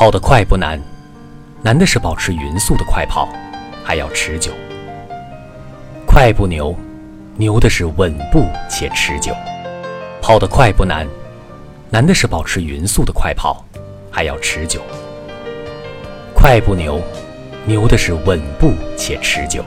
跑得快不难难的是保持匀速的快跑还要持久。快不牛牛的是稳步且持久。跑得快不难难的是保持匀速的快跑还要持久。快不牛牛的是稳步且持久。